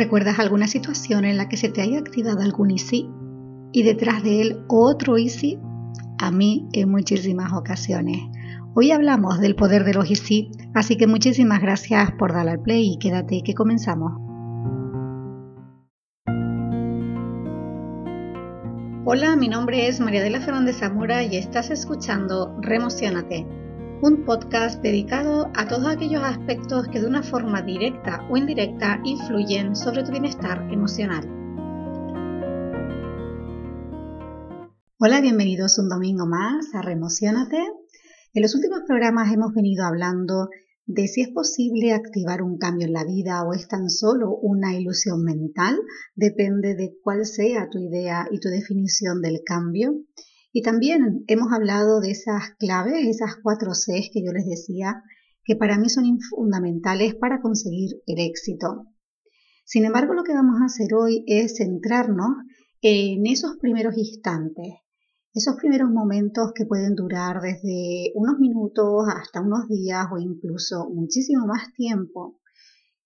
¿Recuerdas alguna situación en la que se te haya activado algún easy y detrás de él otro easy? A mí en muchísimas ocasiones. Hoy hablamos del poder de los easy, así que muchísimas gracias por darle al play y quédate que comenzamos. Hola, mi nombre es María de la Fernández Zamora y estás escuchando Remocionate un podcast dedicado a todos aquellos aspectos que de una forma directa o indirecta influyen sobre tu bienestar emocional. Hola, bienvenidos un domingo más a Remocionate. En los últimos programas hemos venido hablando de si es posible activar un cambio en la vida o es tan solo una ilusión mental, depende de cuál sea tu idea y tu definición del cambio. Y también hemos hablado de esas claves, esas cuatro Cs que yo les decía, que para mí son fundamentales para conseguir el éxito. Sin embargo, lo que vamos a hacer hoy es centrarnos en esos primeros instantes, esos primeros momentos que pueden durar desde unos minutos hasta unos días o incluso muchísimo más tiempo,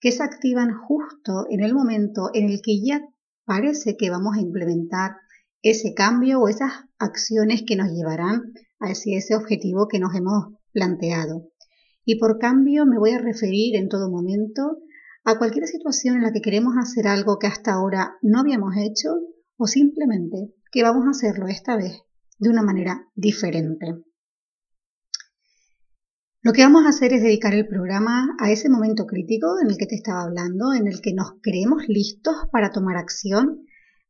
que se activan justo en el momento en el que ya parece que vamos a implementar ese cambio o esas acciones que nos llevarán a ese, objetivo que nos hemos planteado. Y por cambio me voy a referir en todo momento a cualquier situación en la que queremos hacer algo que hasta ahora no habíamos hecho o simplemente que vamos a hacerlo esta vez de una manera diferente. Lo que vamos a hacer es dedicar el programa a ese momento crítico en el que te estaba hablando, en el que nos creemos listos para tomar acción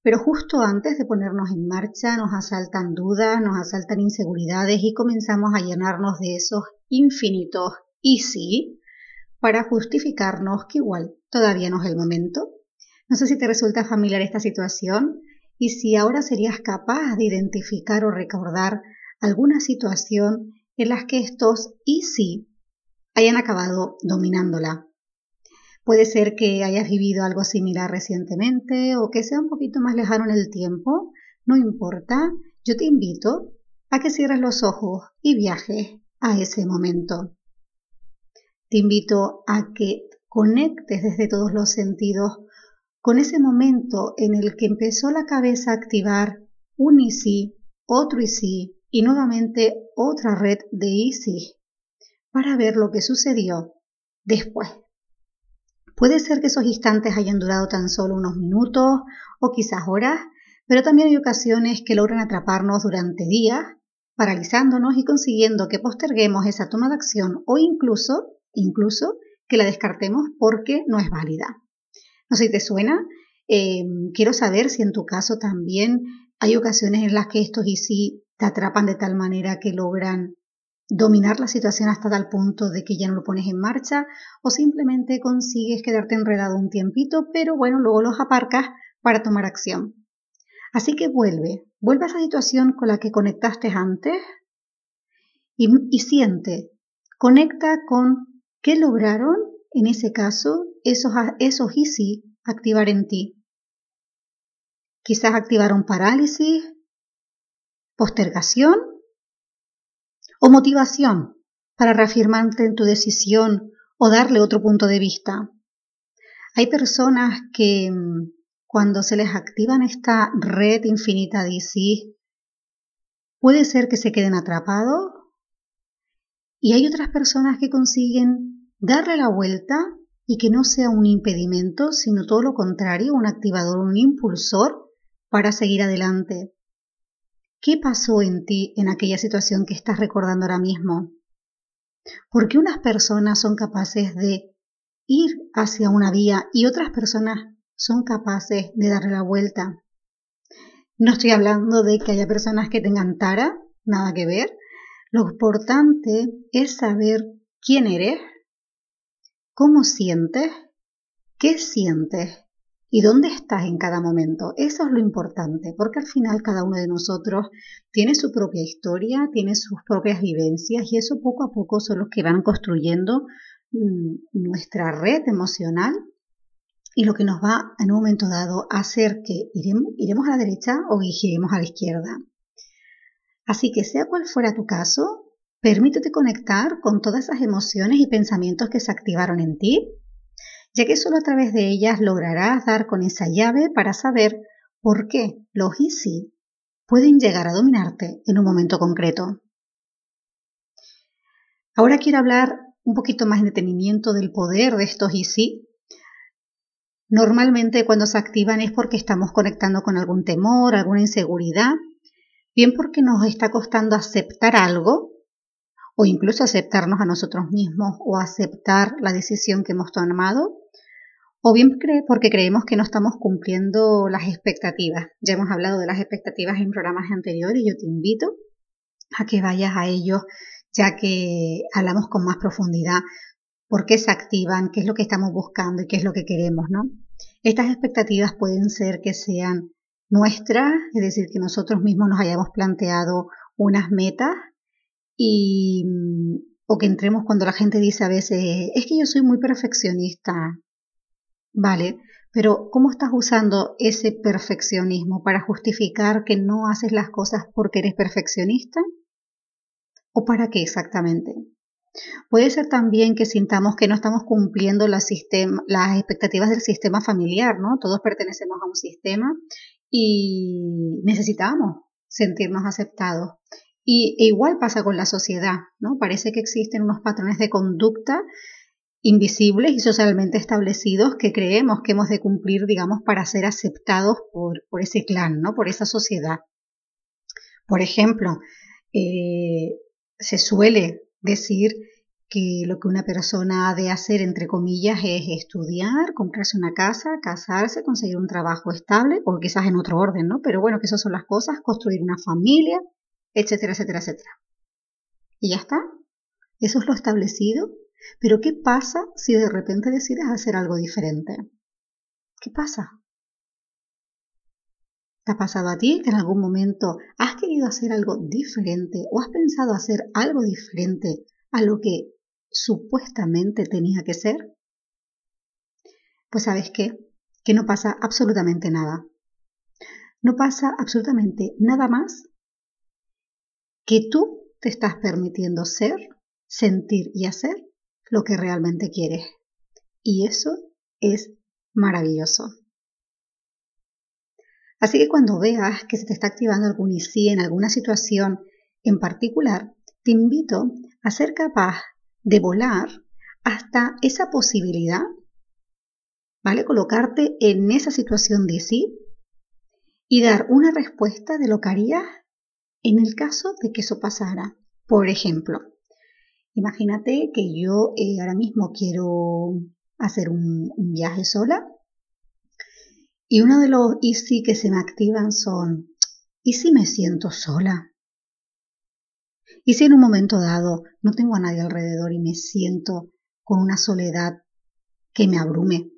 pero justo antes de ponernos en marcha nos asaltan dudas, nos asaltan inseguridades y comenzamos a llenarnos de esos infinitos y sí para justificarnos que igual todavía no es el momento. No sé si te resulta familiar esta situación y si ahora serías capaz de identificar o recordar alguna situación en las que estos y sí hayan acabado dominándola. Puede ser que hayas vivido algo similar recientemente o que sea un poquito más lejano en el tiempo. No importa, yo te invito a que cierres los ojos y viajes a ese momento. Te invito a que conectes desde todos los sentidos con ese momento en el que empezó la cabeza a activar un sí, otro sí y nuevamente otra red de easy para ver lo que sucedió después. Puede ser que esos instantes hayan durado tan solo unos minutos o quizás horas, pero también hay ocasiones que logran atraparnos durante días, paralizándonos y consiguiendo que posterguemos esa toma de acción o incluso, incluso que la descartemos porque no es válida. No sé si te suena. Em, quiero saber si en tu caso también hay ocasiones en las que estos y si te atrapan de tal manera que logran dominar la situación hasta tal punto de que ya no lo pones en marcha o simplemente consigues quedarte enredado un tiempito, pero bueno, luego los aparcas para tomar acción. Así que vuelve, vuelve a esa situación con la que conectaste antes y, y siente, conecta con qué lograron en ese caso esos, esos easy activar en ti. Quizás activaron parálisis, postergación o motivación para reafirmarte en tu decisión o darle otro punto de vista. Hay personas que mm, cuando se les activan esta red infinita de sí, puede ser que se queden atrapados y hay otras personas que consiguen darle la vuelta y que no sea un impedimento, sino todo lo contrario, un activador, un impulsor para seguir adelante. ¿Qué pasó en ti en aquella situación que estás recordando ahora mismo? ¿Por qué unas personas son capaces de ir hacia una vía y otras personas son capaces de darle la vuelta? No estoy hablando de que haya personas que tengan tara, nada que ver. Lo importante es saber quién eres, cómo sientes, qué sientes y dónde estás en cada momento. Eso es lo importante, porque al final cada uno de nosotros tiene su propia historia, tiene sus propias vivencias y eso poco a poco son los que van construyendo mm, nuestra red emocional y lo que nos va en un momento dado a hacer que iremos, a la derecha o giremos a la izquierda. Así que sea cual fuera tu caso, permítete conectar con todas esas emociones y pensamientos que se activaron en ti ya que solo a través de ellas lograrás dar con esa llave para saber por qué los y sí pueden llegar a dominarte en un momento concreto. Ahora quiero hablar un poquito más en detenimiento del poder de estos y sí. Normalmente cuando se activan es porque estamos conectando con algún temor, alguna inseguridad, bien porque nos está costando aceptar algo o incluso aceptarnos a nosotros mismos o aceptar la decisión que hemos tomado, o bien porque creemos que no estamos cumpliendo las expectativas. Ya hemos hablado de las expectativas en programas anteriores y yo te invito a que vayas a ellos ya que hablamos con más profundidad por qué se activan, qué es lo que estamos buscando y qué es lo que queremos, ¿no? Estas expectativas pueden ser que sean nuestras, es decir, que nosotros mismos nos hayamos planteado unas metas y o que entremos cuando la gente dice a veces, es que yo soy muy perfeccionista. Vale, pero ¿cómo estás usando ese perfeccionismo para justificar que no haces las cosas porque eres perfeccionista? ¿O para qué exactamente? Puede ser también que sintamos que no estamos cumpliendo las, expectativas del sistema familiar, ¿no? Todos pertenecemos a un sistema y necesitamos sentirnos aceptados. Y e igual pasa con la sociedad, ¿no? Parece que existen unos patrones de conducta invisibles y socialmente establecidos que creemos que hemos de cumplir, digamos, para ser aceptados por, ese clan, ¿no? Por esa sociedad. Por ejemplo, eh, se suele decir que lo que una persona ha de hacer, entre comillas, es estudiar, comprarse una casa, casarse, conseguir un trabajo estable, o quizás en otro orden, ¿no? Pero bueno, que esas son las cosas, construir una familia, etcétera, etcétera, etcétera. Y ya está. Eso es lo establecido. Pero ¿qué pasa si de repente decides hacer algo diferente? ¿Qué pasa? ¿Te ha pasado a ti que en algún momento has querido hacer algo diferente o has pensado hacer algo diferente a lo que supuestamente tenía que ser? Pues sabes qué, que no pasa absolutamente nada. No pasa absolutamente nada más que tú te estás permitiendo ser, sentir y hacer lo que realmente quieres. Y eso es maravilloso. Así que cuando veas que se te está activando algún IC en alguna situación en particular, te invito a ser capaz de volar hasta esa posibilidad, ¿vale? Colocarte en esa situación de sí y dar una respuesta de lo que harías en el caso de que eso pasara. Por ejemplo, imagínate que yo eh, ahora mismo quiero hacer un viaje sola y uno de los easy que se me activan son, ¿y si me siento sola? ¿Y si en un momento dado no tengo a nadie alrededor y me siento con una soledad que me abrume?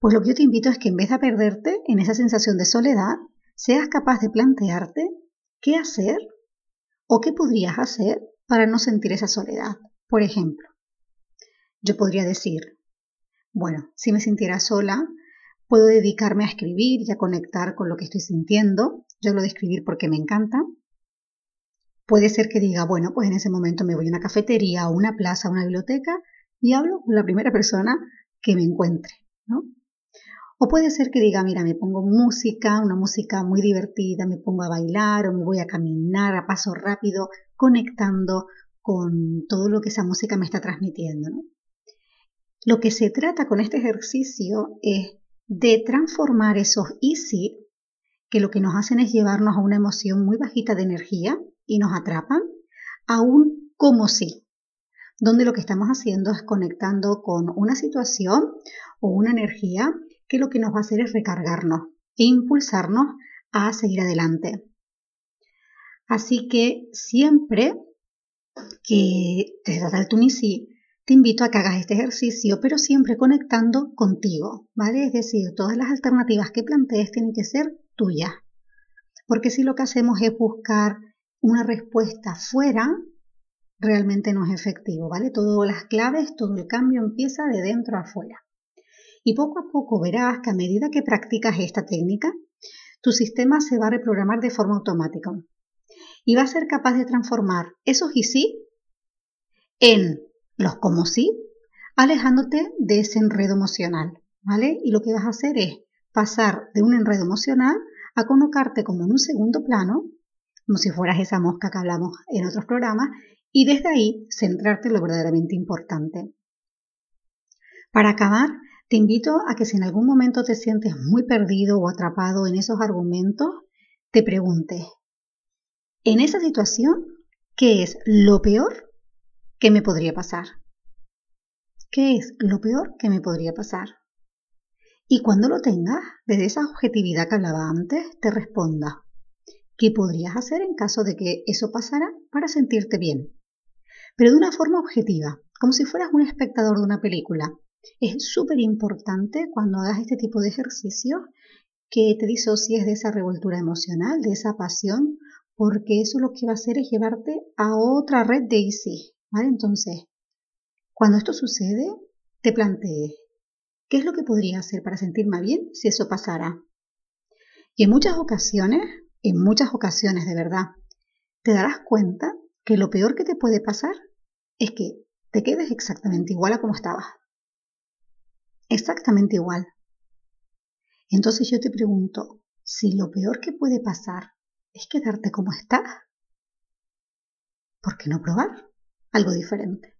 Pues lo que yo te invito es que en vez de perderte en esa sensación de soledad, seas capaz de plantearte qué hacer o qué podrías hacer para no sentir esa soledad. Por ejemplo, yo podría decir, bueno, si me sintiera sola, Puedo dedicarme a escribir y a conectar con lo que estoy sintiendo. Yo lo de escribir porque me encanta. Puede ser que diga, bueno, pues en ese momento me voy a una cafetería o una plaza o una biblioteca y hablo con la primera persona que me encuentre, ¿no? O puede ser que diga, mira, me pongo música, una música muy divertida, me pongo a bailar o me voy a caminar a paso rápido, conectando con todo lo que esa música me está transmitiendo. Lo que se trata con este ejercicio es de transformar esos easy, que lo que nos hacen es llevarnos a una emoción muy bajita de energía y nos atrapan, a un como si, donde lo que estamos haciendo es conectando con una situación o una energía que lo que nos va a hacer es recargarnos e impulsarnos a seguir adelante. Así que siempre que te trata el Tunisi te invito a que hagas este ejercicio, pero siempre conectando contigo, ¿vale? Es decir, todas las alternativas que plantees tienen que ser tuyas. Porque si lo que hacemos es buscar una respuesta fuera, realmente no es efectivo, ¿vale? Todas las claves, todo el cambio empieza de dentro a afuera. Y poco a poco verás que a medida que practicas esta técnica, tu sistema se va a reprogramar de forma automática y va a ser capaz de transformar esos y sí en los como sí alejándote de ese enredo emocional, ¿vale? Y lo que vas a hacer es pasar de un enredo emocional a colocarte como en un segundo plano, como si fueras esa mosca que hablamos en otros programas, y desde ahí centrarte en lo verdaderamente importante. Para acabar, te invito a que si en algún momento te sientes muy perdido o atrapado en esos argumentos, te preguntes, en esa situación, ¿qué es lo peor que me podría pasar? ¿Qué es lo peor que me podría pasar? Y cuando lo tengas, desde esa objetividad que hablaba antes, te responda, ¿qué podrías hacer en caso de que eso pasara para sentirte bien? Pero de una forma objetiva, como si fueras un espectador de una película, es súper importante cuando hagas este tipo de ejercicios que te disocies de esa revoltura emocional, de esa pasión, porque eso lo que va a hacer es llevarte a otra red de Easy, ¿vale? Entonces, cuando esto sucede, te plantees, ¿qué es lo que podría hacer para sentirme bien si eso pasara? Y en muchas ocasiones, en muchas ocasiones de verdad, te darás cuenta que lo peor que te puede pasar es que te quedes exactamente igual a como estabas exactamente igual. Entonces yo te pregunto, si lo peor que puede pasar es quedarte como estás, ¿por qué no probar algo diferente?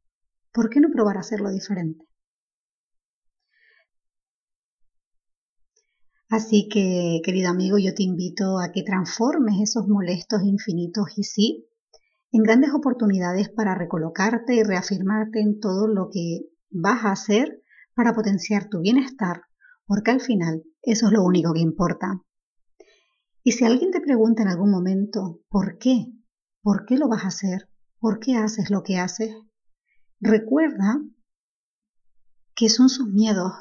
¿Por qué no probar hacerlo diferente? Así que, querido amigo, yo te invito a que transformes esos molestos infinitos y sí en grandes oportunidades para recolocarte y reafirmarte en todo lo que vas a hacer para potenciar tu bienestar, porque al final eso es lo único que importa. Y si alguien te pregunta en algún momento, ¿por qué? ¿Por qué lo vas a hacer? ¿Por qué haces lo que haces? Recuerda que son sus miedos,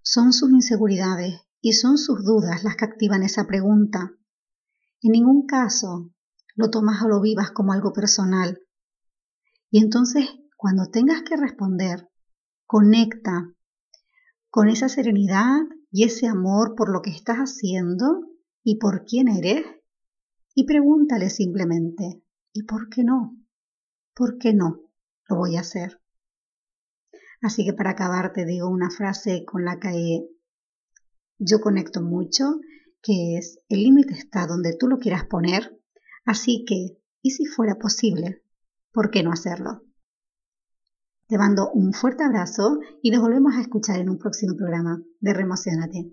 son sus inseguridades y son sus dudas las que activan esa pregunta. En ningún caso lo tomas o lo vivas como algo personal. Y entonces, cuando tengas que responder, conecta con esa serenidad y ese amor por lo que estás haciendo y por quién eres, y pregúntale simplemente, ¿y por qué no? ¿Por qué no lo voy a hacer? Así que para acabar te digo una frase con la que yo conecto mucho, que es, el límite está donde tú lo quieras poner, así que, ¿y si fuera posible? ¿Por qué no hacerlo? Te mando un fuerte abrazo y nos volvemos a escuchar en un próximo programa de Remocionate.